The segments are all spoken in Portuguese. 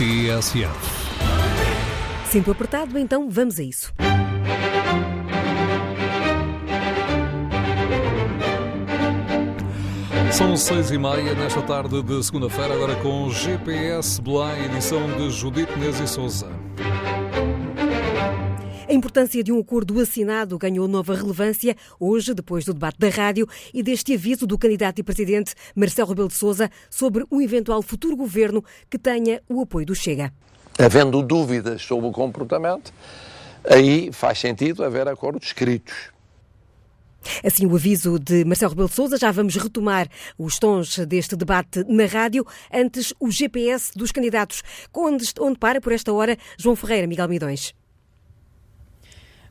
TSF. Sempre apertado, então vamos a isso. São seis e meia nesta tarde de segunda-feira, agora com GPS Belém, edição de Judite Nes e Souza. A importância de um acordo assinado ganhou nova relevância hoje, depois do debate da rádio e deste aviso do candidato e presidente Marcelo Rebelo de Sousa sobre um eventual futuro governo que tenha o apoio do Chega. Havendo dúvidas sobre o comportamento, aí faz sentido haver acordos escritos. Assim, o aviso de Marcelo Rebelo de Sousa, já vamos retomar os tons deste debate na rádio. Antes, o GPS dos candidatos. Onde, onde para, por esta hora, João Ferreira, Miguel Midões.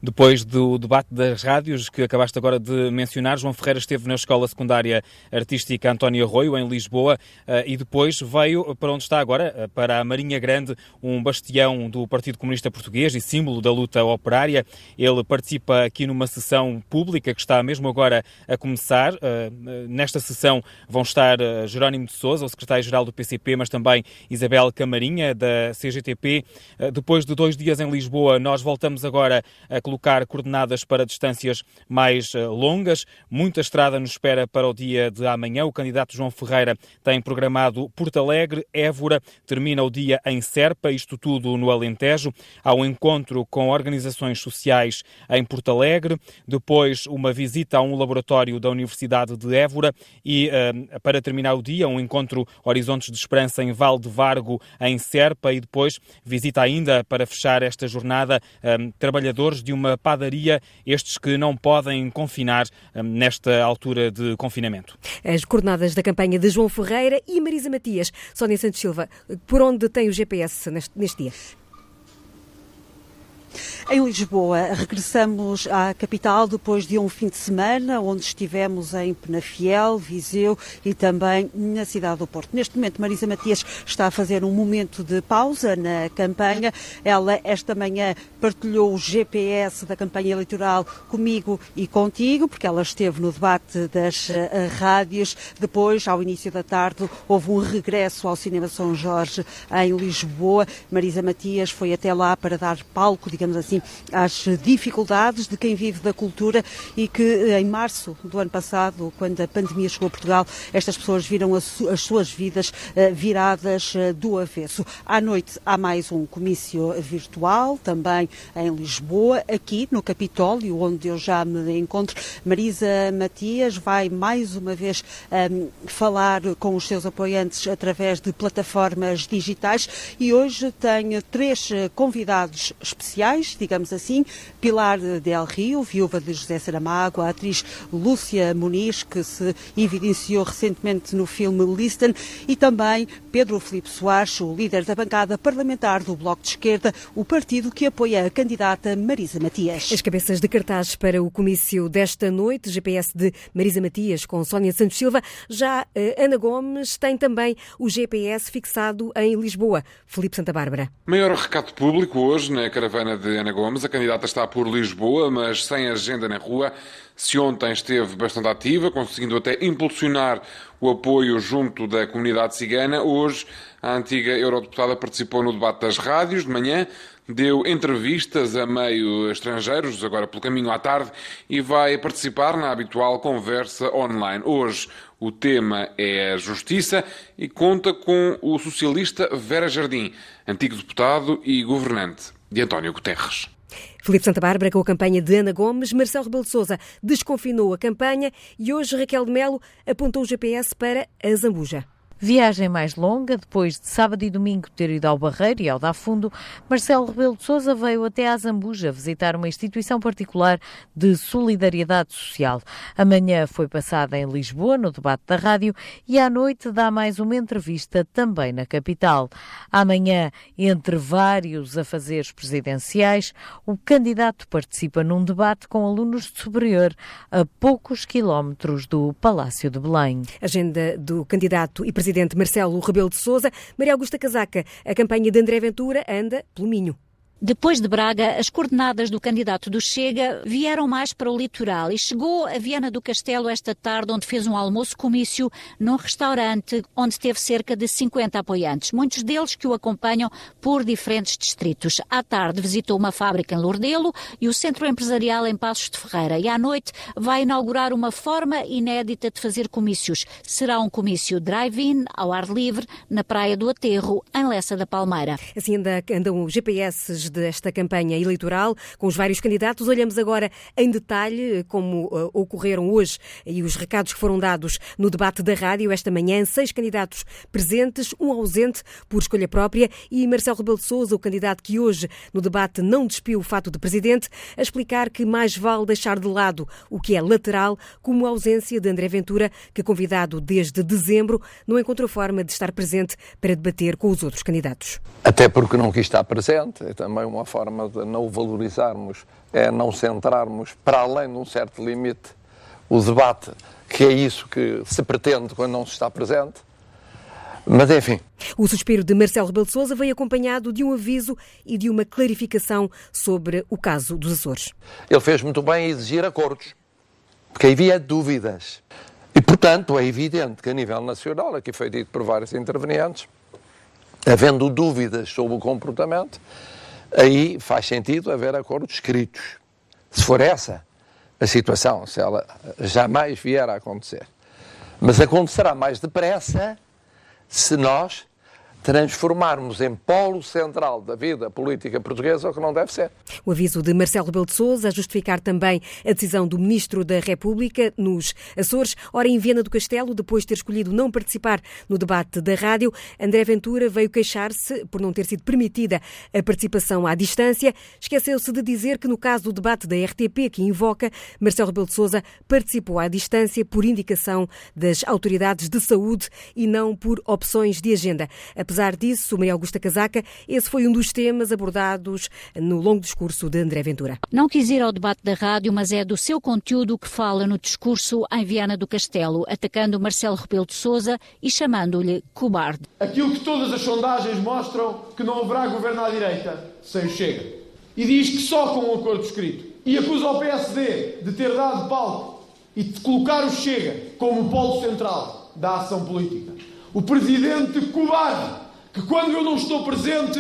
Depois do debate das rádios que acabaste agora de mencionar, João Ferreira esteve na Escola Secundária Artística António Arroio, em Lisboa, eh, e depois veio para onde está agora, eh, para a Marinha Grande, um bastião do Partido Comunista Português e símbolo da luta operária. Ele participa aqui numa sessão pública que está mesmo agora a começar. Eh, nesta sessão vão estar Jerónimo de Sousa, o secretário-geral do PCP, mas também Isabel Camarinha, da CGTP. Depois de dois dias em Lisboa, nós voltamos agora a colocar coordenadas para distâncias mais eh, longas. Muita estrada nos espera para o dia de amanhã. O candidato João Ferreira tem programado Porto Alegre, Évora, termina o dia em Serpa, isto tudo no Alentejo. Há um encontro com organizações sociais em Porto Alegre, depois uma visita a um laboratório da Universidade de Évora e, uh, para terminar o dia, um encontro Horizontes de Esperança em Val de Vargo, em Serpa, e depois visita ainda, para fechar esta jornada, um, trabalhadores de uma uma padaria, estes que não podem confinar hum, nesta altura de confinamento. As coordenadas da campanha de João Ferreira e Marisa Matias. Sónia Santos Silva, por onde tem o GPS neste, neste dia? Em Lisboa, regressamos à capital depois de um fim de semana onde estivemos em Penafiel, Viseu e também na cidade do Porto. Neste momento, Marisa Matias está a fazer um momento de pausa na campanha. Ela, esta manhã, partilhou o GPS da campanha eleitoral comigo e contigo, porque ela esteve no debate das uh, rádios. Depois, ao início da tarde, houve um regresso ao Cinema São Jorge em Lisboa. Marisa Matias foi até lá para dar palco, digamos assim, às dificuldades de quem vive da cultura e que eh, em março do ano passado, quando a pandemia chegou a Portugal, estas pessoas viram as suas vidas eh, viradas eh, do avesso. À noite há mais um comício virtual, também em Lisboa, aqui no Capitólio, onde eu já me encontro. Marisa Matias vai mais uma vez um, ehm, falar com os seus apoiantes através de plataformas digitais e hoje tenho três convidados especiais, digamos assim, Pilar Del Rio, viúva de José Saramago, a atriz Lúcia Muniz, que se evidenciou recentemente no filme Listen, e também Pedro Filipe Soares, o líder da bancada parlamentar do Bloco de Esquerda, o partido que apoia a candidata Marisa Matias. As cabeças de cartazes para o comício desta noite, GPS de Marisa Matias com Sónia Santos Silva. Já eh, Ana Gomes tem também o GPS fixado em Lisboa. Felipe Santa Bárbara. Maior recado público hoje na caravana de Ana Gomes. A candidata está por Lisboa, mas sem agenda na rua. Se ontem esteve bastante ativa, conseguindo até impulsionar o apoio junto da comunidade cigana, hoje a antiga eurodeputada participou no debate das rádios de manhã, deu entrevistas a meio estrangeiros, agora pelo caminho à tarde, e vai participar na habitual conversa online. Hoje o tema é a justiça e conta com o socialista Vera Jardim, antigo deputado e governante de António Guterres. Felipe Santa Bárbara com a campanha de Ana Gomes, Marcelo Rebelo de Sousa desconfinou a campanha e hoje Raquel de Melo apontou o GPS para a Zambuja. Viagem mais longa, depois de sábado e domingo ter ido ao Barreiro e ao da Fundo, Marcelo Rebelo de Sousa veio até à Zambuja visitar uma instituição particular de solidariedade social. Amanhã foi passada em Lisboa, no debate da rádio, e à noite dá mais uma entrevista também na capital. Amanhã, entre vários afazeres presidenciais, o candidato participa num debate com alunos de superior a poucos quilómetros do Palácio de Belém. Agenda do candidato e presidente presidente Marcelo Rebelo de Sousa. Maria Augusta Casaca, a campanha de André Ventura anda pelo Minho. Depois de Braga, as coordenadas do candidato do Chega vieram mais para o litoral e chegou a Viana do Castelo esta tarde, onde fez um almoço-comício num restaurante onde teve cerca de 50 apoiantes, muitos deles que o acompanham por diferentes distritos. À tarde visitou uma fábrica em Lourdelo e o centro empresarial em Passos de Ferreira e à noite vai inaugurar uma forma inédita de fazer comícios. Será um comício drive-in, ao ar livre, na Praia do Aterro, em Lessa da Palmeira. Assim andam os GPS desta campanha eleitoral, com os vários candidatos. Olhamos agora em detalhe como uh, ocorreram hoje e os recados que foram dados no debate da rádio esta manhã. Seis candidatos presentes, um ausente por escolha própria e Marcelo Rebelo de Sousa, o candidato que hoje no debate não despiu o fato de presidente, a explicar que mais vale deixar de lado o que é lateral, como a ausência de André Ventura, que convidado desde dezembro, não encontrou forma de estar presente para debater com os outros candidatos. Até porque não quis estar presente, é também uma forma de não o valorizarmos, é não centrarmos para além de um certo limite o debate, que é isso que se pretende quando não se está presente. Mas enfim. O suspiro de Marcelo Rebelo de Sousa veio acompanhado de um aviso e de uma clarificação sobre o caso dos Açores. Ele fez muito bem em exigir acordos, porque havia dúvidas. E, portanto, é evidente que a nível nacional, aqui foi dito por vários intervenientes, havendo dúvidas sobre o comportamento, aí faz sentido haver acordos escritos. Se for essa a situação, se ela jamais vier a acontecer. Mas acontecerá mais depressa se nós transformarmos em polo central da vida política portuguesa o que não deve ser. O aviso de Marcelo Rebelo de Sousa a justificar também a decisão do Ministro da República nos Açores. Ora, em Viena do Castelo, depois de ter escolhido não participar no debate da rádio, André Ventura veio queixar-se por não ter sido permitida a participação à distância. Esqueceu-se de dizer que no caso do debate da RTP que invoca, Marcelo Rebelo de Sousa participou à distância por indicação das autoridades de saúde e não por opções de agenda. Apesar disso, Maria Augusta Casaca, esse foi um dos temas abordados no longo discurso de André Ventura. Não quis ir ao debate da rádio, mas é do seu conteúdo que fala no discurso em Viana do Castelo, atacando Marcelo Rebelo de Sousa e chamando-lhe cobarde. Aquilo que todas as sondagens mostram que não haverá governo à direita sem o Chega. E diz que só com um acordo escrito. E acusa o PSD de ter dado palco e de colocar o Chega como polo central da ação política o presidente covarde, que quando eu não estou presente,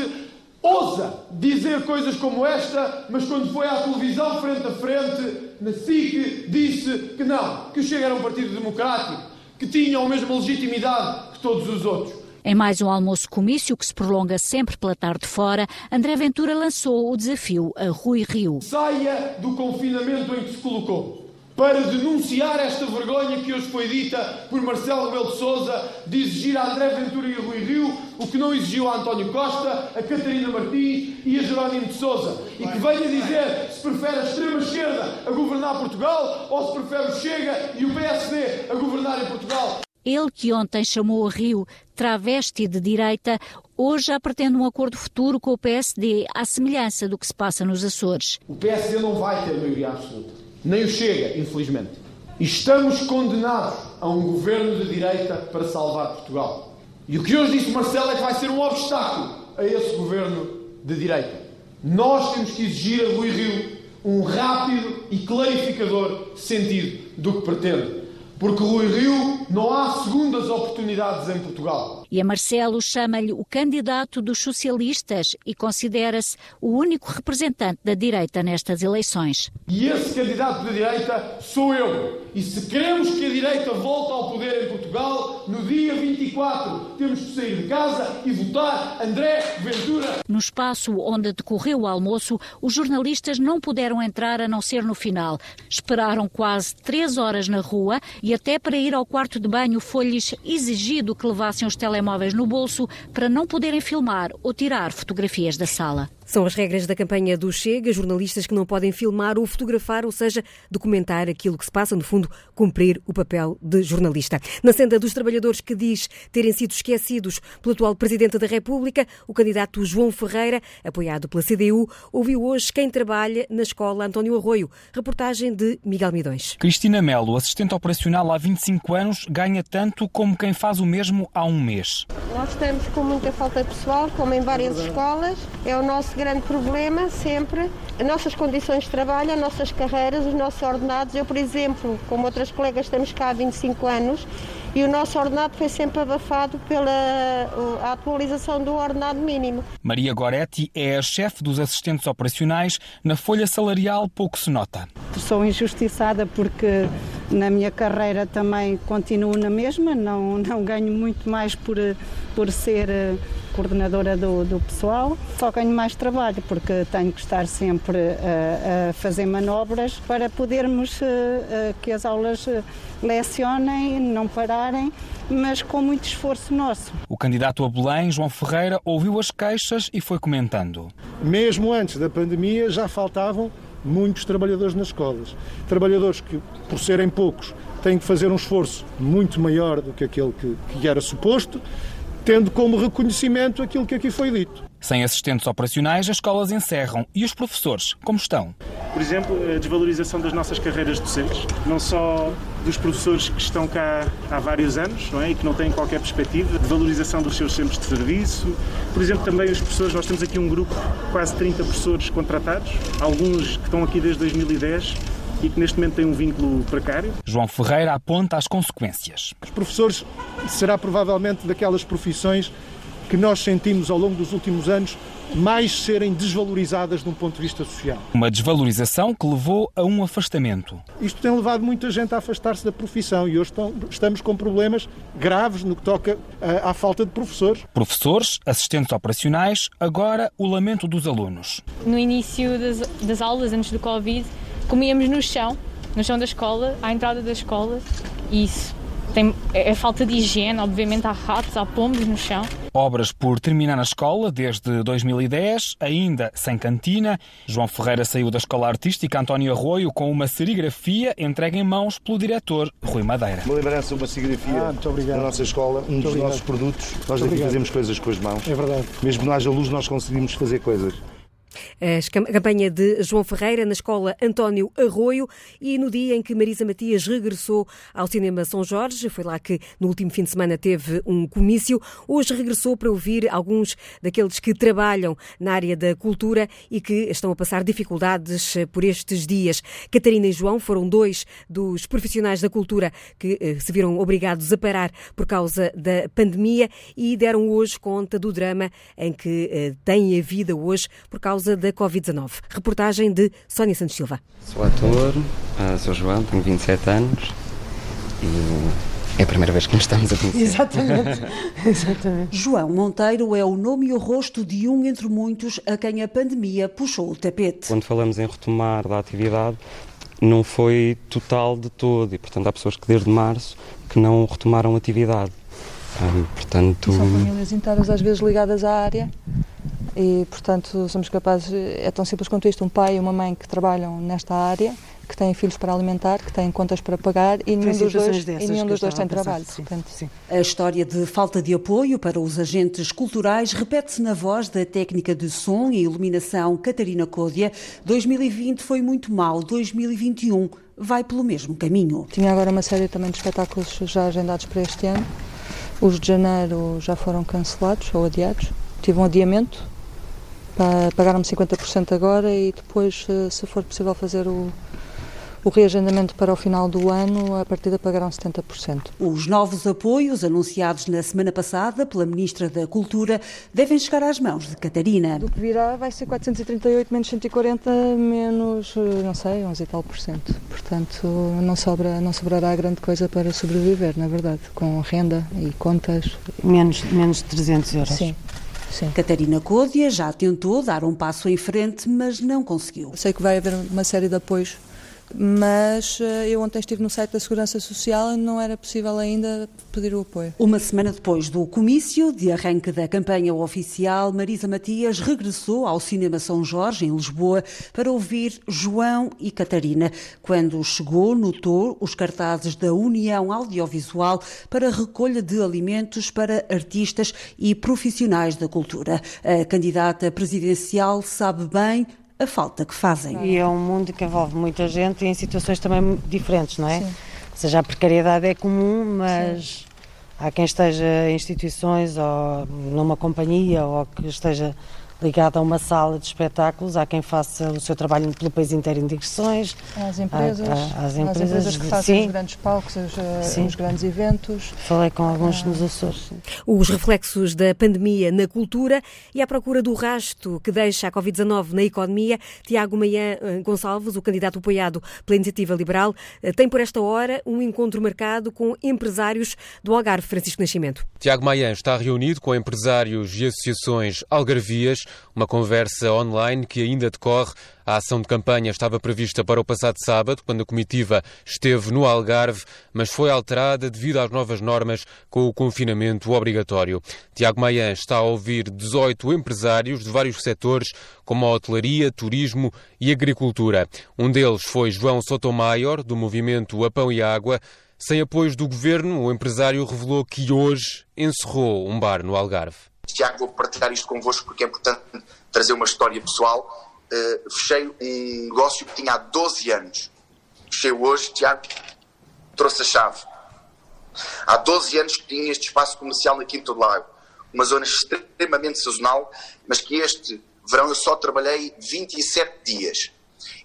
ousa dizer coisas como esta, mas quando foi à televisão frente a frente, na SIC, disse que não, que o Chega era um partido democrático, que tinha a mesma legitimidade que todos os outros. Em mais um almoço-comício que se prolonga sempre pela tarde fora, André Ventura lançou o desafio a Rui Rio. Saia do confinamento em que se colocou para denunciar esta vergonha que hoje foi dita por Marcelo Rebelo de Sousa de exigir a André Ventura e a Rui Rio o que não exigiu a António Costa, a Catarina Martins e a Jerónimo de Sousa. E que venha dizer se prefere a extrema-esquerda a governar Portugal ou se prefere o Chega e o PSD a governar em Portugal. Ele que ontem chamou a Rio travesti de direita, hoje já pretende um acordo futuro com o PSD, à semelhança do que se passa nos Açores. O PSD não vai ter maioria absoluta nem o Chega, infelizmente. Estamos condenados a um governo de direita para salvar Portugal. E o que hoje disse Marcelo é que vai ser um obstáculo a esse governo de direita. Nós temos que exigir a Rui Rio um rápido e clarificador sentido do que pretende. Porque Rui Rio não há segundas oportunidades em Portugal. E a Marcelo chama-lhe o candidato dos socialistas e considera-se o único representante da direita nestas eleições. E esse candidato da direita sou eu. E se queremos que a direita volte ao poder Portugal, no dia 24 temos sair de casa e votar André Ventura. No espaço onde decorreu o almoço, os jornalistas não puderam entrar a não ser no final. Esperaram quase três horas na rua e até para ir ao quarto de banho foi-lhes exigido que levassem os telemóveis no bolso para não poderem filmar ou tirar fotografias da sala. São as regras da campanha do Chega, jornalistas que não podem filmar ou fotografar, ou seja, documentar aquilo que se passa, no fundo, cumprir o papel de jornalista. Na senda dos trabalhadores que diz terem sido esquecidos pelo atual Presidente da República, o candidato João Ferreira, apoiado pela CDU, ouviu hoje quem trabalha na escola António Arroio. Reportagem de Miguel Midões. Cristina Melo, assistente operacional há 25 anos, ganha tanto como quem faz o mesmo há um mês. Nós estamos com muita falta de pessoal, como em várias escolas. É o nosso grande problema, sempre. As nossas condições de trabalho, as nossas carreiras, os nossos ordenados. Eu, por exemplo, como outras colegas, estamos cá há 25 anos e o nosso ordenado foi sempre abafado pela atualização do ordenado mínimo. Maria Goretti é a chefe dos assistentes operacionais. Na folha salarial pouco se nota. Sou injustiçada porque na minha carreira também continuo na mesma, não, não ganho muito mais por, por ser eh, coordenadora do, do pessoal, só ganho mais trabalho porque tenho que estar sempre a, a fazer manobras para podermos a, que as aulas lecionem, não pararem, mas com muito esforço nosso. O candidato a Belém, João Ferreira, ouviu as queixas e foi comentando. Mesmo antes da pandemia já faltavam muitos trabalhadores nas escolas. Trabalhadores que, por serem poucos, têm que fazer um esforço muito maior do que aquele que, que era suposto tendo como reconhecimento aquilo que aqui foi dito. Sem assistentes operacionais, as escolas encerram. E os professores, como estão? Por exemplo, a desvalorização das nossas carreiras docentes, não só dos professores que estão cá há vários anos não é? e que não têm qualquer perspectiva, de valorização dos seus centros de serviço. Por exemplo, também os professores, nós temos aqui um grupo, quase 30 professores contratados, alguns que estão aqui desde 2010 e que neste momento têm um vínculo precário. João Ferreira aponta as consequências. Os professores será provavelmente daquelas profissões que nós sentimos ao longo dos últimos anos mais serem desvalorizadas de um ponto de vista social. Uma desvalorização que levou a um afastamento. Isto tem levado muita gente a afastar-se da profissão e hoje estamos com problemas graves no que toca à falta de professores. Professores, assistentes operacionais, agora o lamento dos alunos. No início das, das aulas, antes do Covid, comíamos no chão, no chão da escola, à entrada da escola, e isso tem, é, é falta de higiene, obviamente há ratos, há pombos no chão. Obras por terminar na escola desde 2010, ainda sem cantina. João Ferreira saiu da Escola Artística António Arroio com uma serigrafia entregue em mãos pelo diretor Rui Madeira. Uma lembrança, uma serigrafia ah, da nossa escola, um muito dos obrigado. nossos produtos. Nós muito obrigado. fazemos coisas com as mãos. É verdade. Mesmo que não haja luz, nós conseguimos fazer coisas. A campanha de João Ferreira na escola António Arroio e no dia em que Marisa Matias regressou ao Cinema São Jorge, foi lá que no último fim de semana teve um comício, hoje regressou para ouvir alguns daqueles que trabalham na área da cultura e que estão a passar dificuldades por estes dias. Catarina e João foram dois dos profissionais da cultura que eh, se viram obrigados a parar por causa da pandemia e deram hoje conta do drama em que eh, têm a vida hoje por causa causa da Covid-19. Reportagem de Sónia Santos Silva. Sou ator, ah, sou João, tenho 27 anos e é a primeira vez que nos estamos a conhecer. Exatamente. Exatamente. João Monteiro é o nome e o rosto de um entre muitos a quem a pandemia puxou o tapete. Quando falamos em retomar da atividade, não foi total de todo e, portanto, há pessoas que desde março que não retomaram atividade. Ah, portanto... São famílias inteiras às vezes ligadas à área e, portanto, somos capazes, é tão simples quanto isto, um pai e uma mãe que trabalham nesta área, que têm filhos para alimentar, que têm contas para pagar e nenhum dos dois, e nenhum dos dois tem trabalho. Sim, sim. A história de falta de apoio para os agentes culturais repete-se na voz da técnica de som e iluminação Catarina Códia. 2020 foi muito mal, 2021 vai pelo mesmo caminho. Tinha agora uma série também de espetáculos já agendados para este ano. Os de janeiro já foram cancelados ou adiados. Tive um adiamento Pagaram-me 50% agora e depois, eh, se for possível fazer o, o reagendamento para o final do ano, a partir de pagarão 70%. Os novos apoios anunciados na semana passada pela Ministra da Cultura devem chegar às mãos de Catarina. Do que virá vai ser 438 menos 140 menos, eh, não sei, 11 e tal por cento. Portanto, não, sobra, não sobrará grande coisa para sobreviver, na verdade, com renda e contas. Menos, menos de 300 euros. Sim. Sim. Catarina Códia já tentou dar um passo em frente, mas não conseguiu. Sei que vai haver uma série de apoios mas eh, eu ontem estive no site da Segurança Social e não era possível ainda pedir o apoio. Uma semana depois do comício de arranque da campanha oficial, Marisa Matias regressou ao Cinema São Jorge, em Lisboa, para ouvir João e Catarina. Quando chegou, notou os cartazes da União Audiovisual para recolha de alimentos para artistas e profissionais da cultura. A candidata presidencial sabe bem a falta que fazem. E é um mundo que envolve muita gente em situações também diferentes, não é? Sim. Ou seja, a precariedade é comum, mas Há quem esteja em instituições ou numa companhia ou que esteja ligado a uma sala de espetáculos, há quem faça o seu trabalho pelo país inteiro em digressões. Às empresas, há, há, às empresas, às empresas que fazem os grandes palcos, os, eh, os, grandes eventos. Falei com alguns ah. nos Açores. Sim. Os reflexos da pandemia na cultura e à procura do rasto que deixa a Covid-19 na economia. Tiago Maian eh, Gonçalves, o candidato apoiado pela Iniciativa Liberal, eh, tem por esta hora um encontro marcado com empresários do Algarve, Francisco Nascimento. Tiago Maian está reunido com empresários e associações algarvias uma conversa online que ainda decorre. A ação de campanha estava prevista para o passado sábado, quando a comitiva esteve no Algarve, mas foi alterada devido às novas normas com o confinamento obrigatório. Tiago Maian está a ouvir 18 empresários de vários setores, como a hotelaria, turismo e agricultura. Um deles foi João Sotomayor, do movimento A Pão e Água. Sem apoio do governo, o empresário revelou que hoje encerrou um bar no Algarve. Tiago, vou partilhar isto convosco porque é importante trazer uma história pessoal. Uh, fechei um negócio que tinha há 12 anos. Fechei hoje, Tiago, trouxe a chave. Há 12 anos que tinha este espaço comercial na Quinta do Lago. Uma zona extremamente sazonal, mas que este verão eu só trabalhei 27 dias.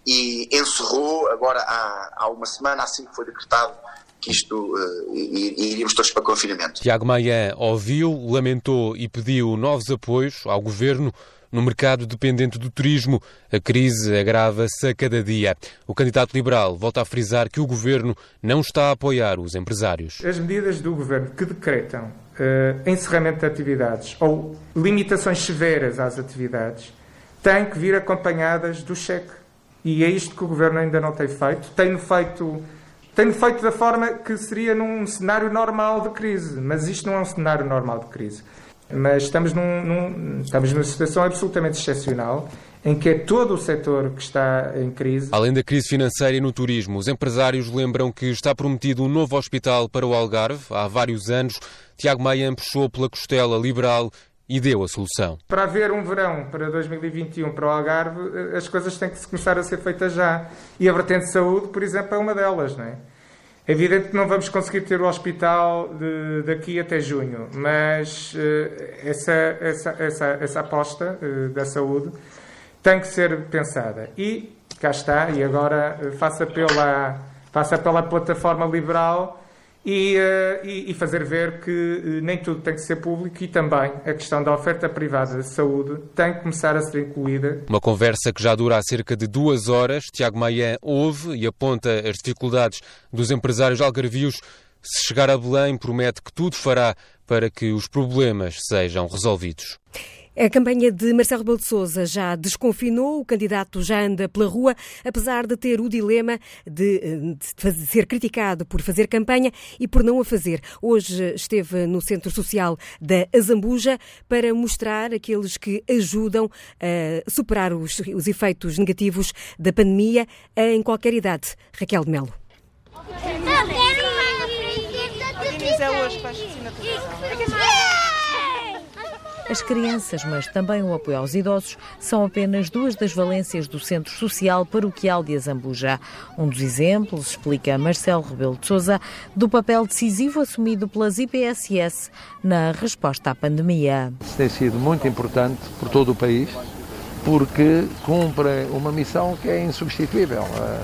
E encerrou agora há, há uma semana, assim que foi decretado que isto uh, iríamos todos para confinamento. Tiago Maia ouviu, lamentou e pediu novos apoios ao governo. No mercado dependente do turismo, a crise agrava-se a cada dia. O candidato liberal volta a frisar que o governo não está a apoiar os empresários. As medidas do governo que decretam uh, encerramento de atividades ou limitações severas às atividades têm que vir acompanhadas do cheque. E é isto que o governo ainda não tem feito. Tem feito tem feito da forma que seria num cenário normal de crise, mas isto não é um cenário normal de crise. Mas estamos, num, num, estamos numa situação absolutamente excepcional em que é todo o setor que está em crise. Além da crise financeira e no turismo, os empresários lembram que está prometido um novo hospital para o Algarve. Há vários anos, Tiago Maia puxou pela costela liberal e deu a solução. Para haver um verão para 2021 para o Algarve, as coisas têm que se começar a ser feitas já. E a vertente de saúde, por exemplo, é uma delas, não é? É evidente que não vamos conseguir ter o hospital de, daqui até junho, mas uh, essa, essa, essa, essa aposta uh, da saúde tem que ser pensada. E cá está, e agora faça, pela, faça pela plataforma liberal e, uh, e, e, fazer ver que uh, nem tudo tem que ser público e também a questão da oferta privada de saúde tem que começar a ser incluída. Uma conversa que já dura há cerca de duas horas. Tiago Maia ouve e aponta as dificuldades dos empresários algarvios. Se chegar a Belém, promete que tudo fará para que os problemas sejam resolvidos. A campanha de Marcelo Rebelo de Sousa já desconfinou, o candidato já anda pela rua, apesar de ter o dilema de, de, ser criticado por fazer campanha e por não a fazer. Hoje esteve no Centro Social da Azambuja para mostrar aqueles que ajudam a superar os, os efeitos negativos da pandemia em qualquer idade. Raquel de Melo. hoje as crianças, mas também o apoio aos idosos, são apenas duas das valências do Centro Social Paroquial de Azambuja. Um dos exemplos, explica Marcelo Rebelo de Sousa, do papel decisivo assumido pelas IPSS na resposta à pandemia. Isso tem sido muito importante por todo o país, porque cumpre uma missão que é insubstituível, eh,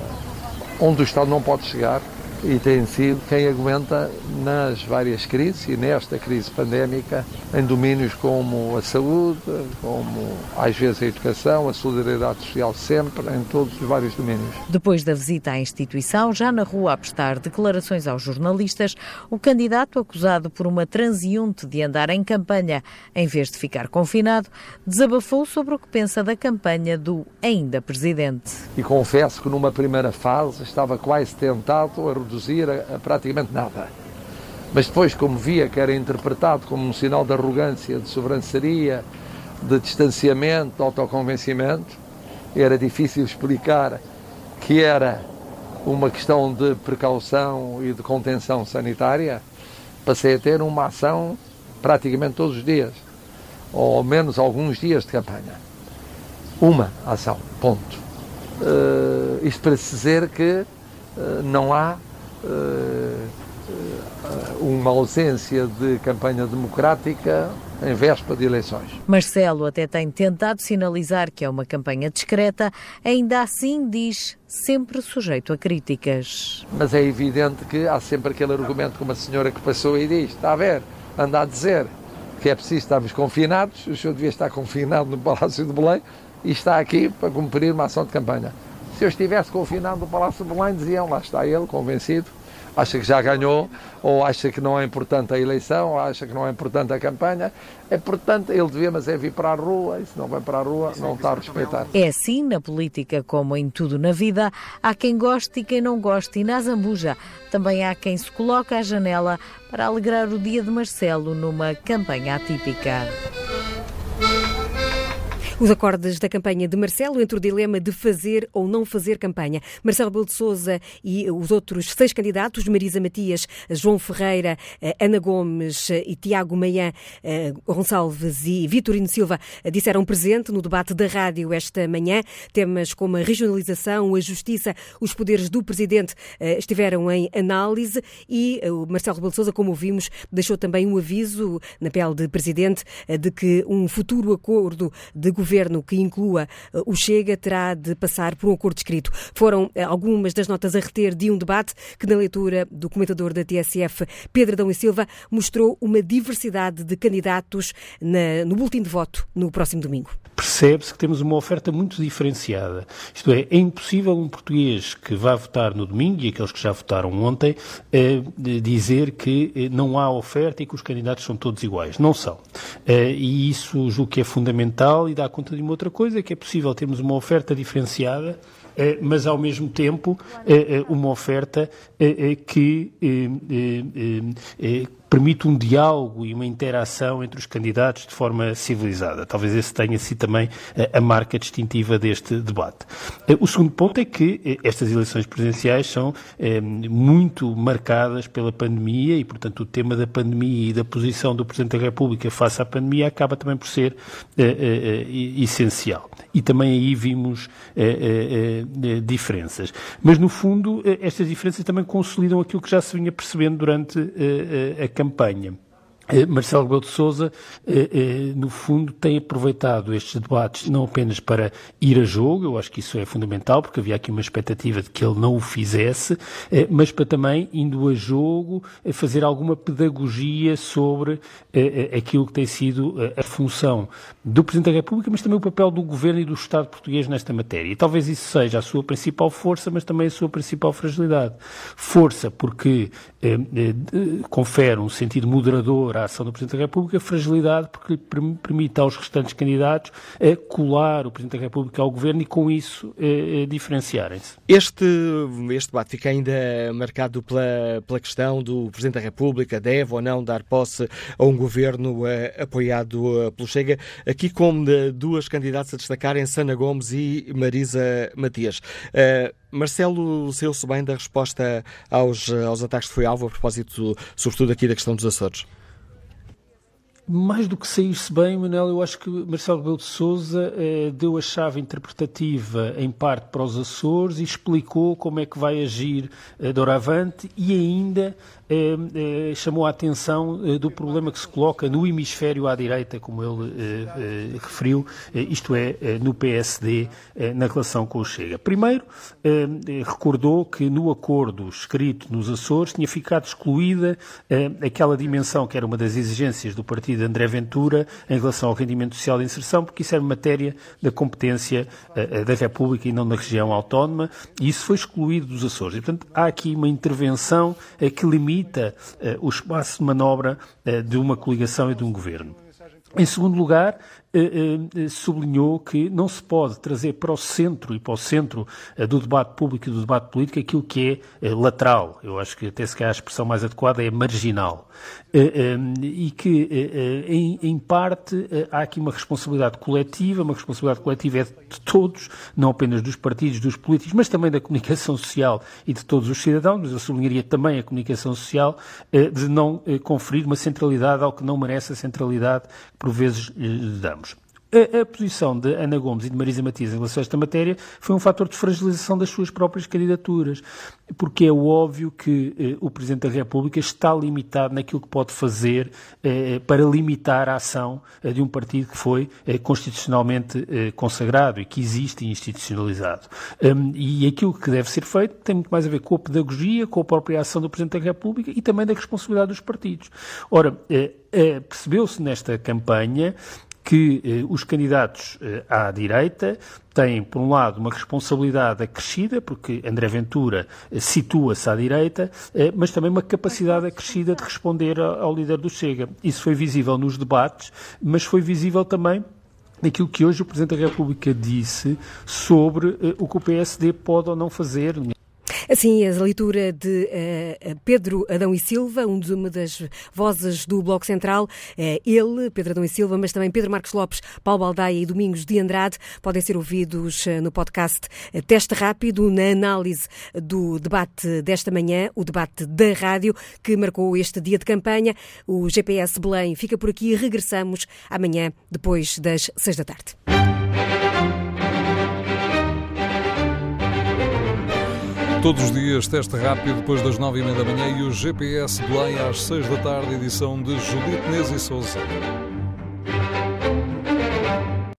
onde o Estado não pode chegar e tem sido quem aguenta nas várias crises e nesta crise pandémica em domínios como a saúde, como às vezes a educação, a solidariedade social, sempre em todos os vários domínios. Depois da visita à instituição, já na rua a prestar declarações aos jornalistas, o candidato acusado por uma transiunte de andar em campanha em vez de ficar confinado, desabafou sobre o que pensa da campanha do ainda presidente. E confesso que numa primeira fase estava quase tentado a reduzir a, a praticamente nada. Mas depois, como via que era interpretado como um sinal de arrogância, de sobranceria, de distanciamento, de autoconvencimento, era difícil explicar que era uma questão de precaução e de contenção sanitária, passei a ter uma ação praticamente todos os dias, ou ao menos alguns dias de campanha. Uma ação, ponto. Uh, isto para dizer que uh, não há uma ausência de campanha democrática em véspera de eleições. Marcelo até tem tentado sinalizar que é uma campanha discreta, ainda assim diz sempre sujeito a críticas. Mas é evidente que há sempre aquele argumento como a senhora que passou e diz, está a ver, anda a dizer que é preciso estarmos confinados, o senhor devia estar confinado no Palácio de Belém e está aqui para cumprir uma ação de campanha. Se eu estivesse confinado no Palácio de Belém, diziam, lá está ele, convencido, acha que já ganhou, ou acha que não é importante a eleição, ou acha que não é importante a campanha. É importante, ele devia, mas é vir para a rua, e se não vai para a rua, não está a respeitar. É assim na política como em tudo na vida. Há quem goste e quem não goste, e na Zambuja também há quem se coloca à janela para alegrar o dia de Marcelo numa campanha atípica. Os acordes da campanha de Marcelo entre o dilema de fazer ou não fazer campanha. Marcelo Rebelo de Sousa e os outros seis candidatos, Marisa Matias, João Ferreira, Ana Gomes e Tiago Maian Gonçalves e Vitorino Silva, disseram presente no debate da rádio esta manhã. Temas como a regionalização, a justiça, os poderes do presidente estiveram em análise e o Marcelo Rebelo de Sousa, como ouvimos, deixou também um aviso na pele de presidente de que um futuro acordo de governo governo que inclua eh, o Chega terá de passar por um acordo escrito. Foram eh, algumas das notas a reter de um debate que, na leitura do comentador da TSF, Pedro Adão e Silva, mostrou uma diversidade de candidatos no boletim de voto no próximo domingo percebe-se que temos uma oferta muito diferenciada. Isto é, é impossível um português que vá votar no domingo, e aqueles que já votaram ontem, eh, dizer que não há oferta e que os candidatos são todos iguais. Não são. E isso julgo que é fundamental e dá conta de uma outra coisa, que é possível termos uma oferta diferenciada eh, mas ao mesmo tempo eh, eh, uma oferta que permite um diálogo e uma interação entre os candidatos de forma civilizada. Talvez esse tenha sido também a marca distintiva deste debate. O segundo ponto é que estas eleições presidenciais são muito marcadas pela pandemia e, portanto, o tema da pandemia e da posição do Presidente da República face à pandemia acaba também por ser essencial. E também aí vimos diferenças. Mas, no fundo, estas diferenças também consolidam aquilo que já se vinha percebendo durante a campanha. Eh, Marcelo Rebelo de Sousa, eh, eh, no fundo, tem aproveitado estes debates não apenas para ir a jogo, eu acho que isso é fundamental, porque havia aqui uma expectativa de que ele não o fizesse, mas para também, indo a jogo, fazer alguma pedagogia sobre aquilo que tem sido a função do Presidente da República, mas também o papel do Governo e do Estado português nesta matéria. E talvez isso seja a sua principal força, mas também a sua principal fragilidade. Força porque confere um sentido moderador a ação do Presidente da República, fragilidade porque lhe permite aos restantes candidatos eh, colar o Presidente da República ao Governo e com isso eh, eh, diferenciarem-se. Este, este debate fica ainda marcado pela, pela questão do Presidente da República deve ou não dar posse a um Governo apoiado pelo Chega, aqui com duas candidatas a destacarem, Sana Gomes e Marisa Matias. Marcelo saiu-se bem da resposta aos, aos ataques que foi alvo, a propósito, sobretudo aqui da questão dos Açores mais do que sair-se bem, Manuel, eu acho que Marcelo Rebelo de Sousa eh, deu a chave interpretativa em parte para os Açores e explicou como é que vai agir eh, doravante e ainda eh, eh, chamou a atenção eh, do problema que se coloca no hemisfério à direita, como ele referiu, isto é, no PSD, na relação com o Chega. Primeiro, recordou que no acordo escrito nos Açores tinha ficado excluída aquela dimensão que era uma das exigências do partido de André Ventura em relação ao rendimento social de inserção, porque isso era matéria da competência da República e não da região autónoma, e isso foi excluído dos Açores. E, portanto, há aqui uma intervenção que limita limita uh, o espaço de manobra uh, de uma coligação e de um governo. Em segundo lugar, eh, eh, sublinhou que não se pode trazer para o centro e para o centro eh, do debate público e do debate político aquilo que é lateral. Eu acho que até se calhar a expressão mais adequada é marginal. E que, em parte, há aqui uma responsabilidade coletiva, uma responsabilidade coletiva é de todos, não apenas dos partidos, dos políticos, mas também da comunicação social e de todos os cidadãos, mas eu sublinharia também a comunicação social, de não conferir uma centralidade ao que não merece a centralidade que por vezes lhe damos. A, a, posição de Ana Gomes e de Marisa Matias em relação a esta matéria foi um fator de fragilização das suas próprias candidaturas, porque é óbvio que eh, o Presidente da República está limitado naquilo que pode fazer eh, para limitar a ação eh, de um partido que foi eh, constitucionalmente eh, consagrado e que existe institucionalizado. Um, e aquilo que deve ser feito tem muito mais a ver com a pedagogia, com a própria ação do Presidente da República e também da responsabilidade dos partidos. Ora, eh, percebeu-se nesta campanha que eh, os candidatos eh, à direita têm, por um lado, uma responsabilidade acrescida, porque André Ventura eh, situa-se à direita, eh, mas também uma capacidade acrescida de responder ao, ao líder do Chega. Isso foi visível nos debates, mas foi visível também naquilo que hoje o Presidente da República disse sobre eh, o que o PSD pode ou não fazer. Assim, a leitura de uh, Pedro Adão e Silva, um de, uma das vozes do Bloco Central, uh, ele, Pedro Adão e Silva, mas também Pedro Marcos Lopes, Paulo Baldaia e Domingos de Andrade, podem ser ouvidos uh, no podcast Teste Rápido, na análise do debate desta manhã, o debate da rádio, que marcou este dia de campanha. O GPS Belém fica por aqui e regressamos amanhã, depois das seis da tarde. Todos os dias, teste rápido depois das nove e meia da manhã e o GPS Belém às seis da tarde, edição de Judite Nez e Souza.